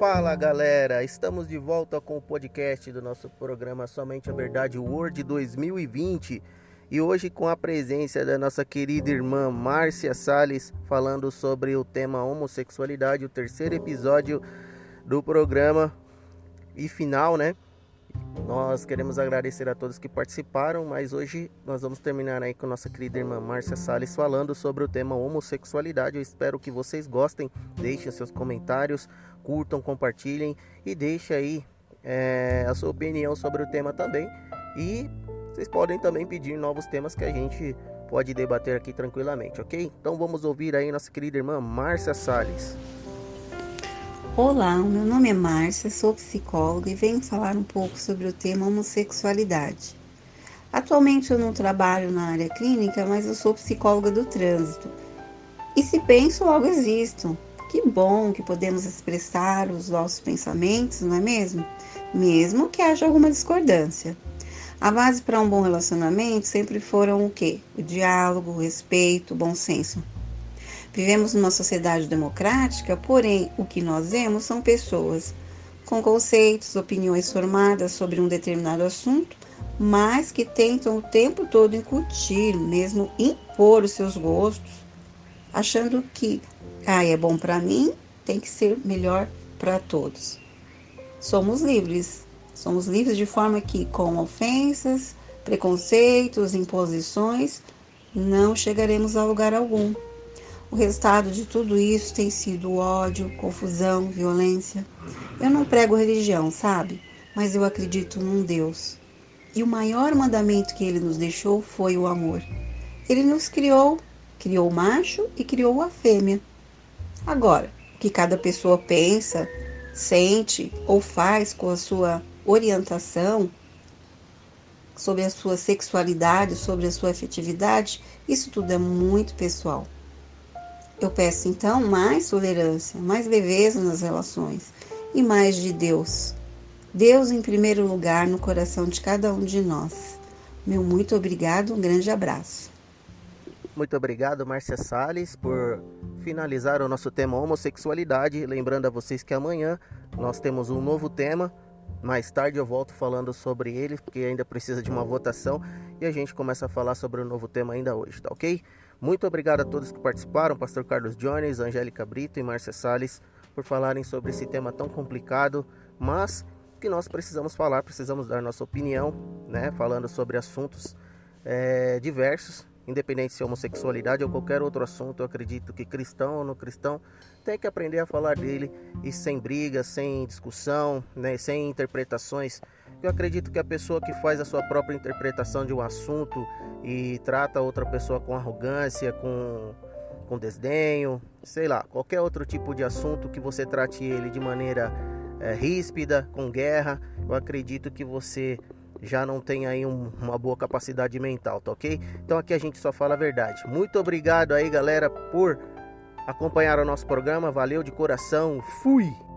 Fala galera, estamos de volta com o podcast do nosso programa Somente a Verdade World 2020 e hoje com a presença da nossa querida irmã Márcia Sales falando sobre o tema homossexualidade, o terceiro episódio do programa e final, né? Nós queremos agradecer a todos que participaram, mas hoje nós vamos terminar aí com nossa querida irmã Márcia Salles falando sobre o tema homossexualidade. Eu espero que vocês gostem, deixem seus comentários, curtam, compartilhem e deixem aí é, a sua opinião sobre o tema também. E vocês podem também pedir novos temas que a gente pode debater aqui tranquilamente, ok? Então vamos ouvir aí nossa querida irmã Márcia Salles. Olá, meu nome é Márcia, sou psicóloga e venho falar um pouco sobre o tema homossexualidade. Atualmente eu não trabalho na área clínica, mas eu sou psicóloga do trânsito. E se penso, logo existo. Que bom que podemos expressar os nossos pensamentos, não é mesmo? Mesmo que haja alguma discordância. A base para um bom relacionamento sempre foram o quê? O diálogo, o respeito, o bom senso. Vivemos numa sociedade democrática, porém, o que nós vemos são pessoas com conceitos, opiniões formadas sobre um determinado assunto, mas que tentam o tempo todo incutir, mesmo impor os seus gostos, achando que, ah, é bom para mim, tem que ser melhor para todos. Somos livres, somos livres de forma que, com ofensas, preconceitos, imposições, não chegaremos a lugar algum. O resultado de tudo isso tem sido ódio, confusão, violência. Eu não prego religião, sabe? Mas eu acredito num Deus. E o maior mandamento que ele nos deixou foi o amor. Ele nos criou, criou o macho e criou a fêmea. Agora, o que cada pessoa pensa, sente ou faz com a sua orientação, sobre a sua sexualidade, sobre a sua afetividade, isso tudo é muito pessoal. Eu peço então mais tolerância, mais leveza nas relações e mais de Deus. Deus em primeiro lugar no coração de cada um de nós. Meu muito obrigado, um grande abraço. Muito obrigado, Márcia Sales, por finalizar o nosso tema homossexualidade. Lembrando a vocês que amanhã nós temos um novo tema. Mais tarde eu volto falando sobre ele, porque ainda precisa de uma votação. E a gente começa a falar sobre o novo tema ainda hoje, tá ok? Muito obrigado a todos que participaram, Pastor Carlos Jones, Angélica Brito e Márcia Salles, por falarem sobre esse tema tão complicado, mas que nós precisamos falar, precisamos dar nossa opinião, né? Falando sobre assuntos é, diversos, independente se é homossexualidade ou qualquer outro assunto. Eu acredito que cristão ou não cristão tem que aprender a falar dele e sem briga, sem discussão, né? Sem interpretações eu acredito que a pessoa que faz a sua própria interpretação de um assunto e trata outra pessoa com arrogância, com, com desdenho, sei lá, qualquer outro tipo de assunto que você trate ele de maneira é, ríspida, com guerra, eu acredito que você já não tem aí um, uma boa capacidade mental, tá ok? Então aqui a gente só fala a verdade. Muito obrigado aí, galera, por acompanhar o nosso programa. Valeu de coração. Fui!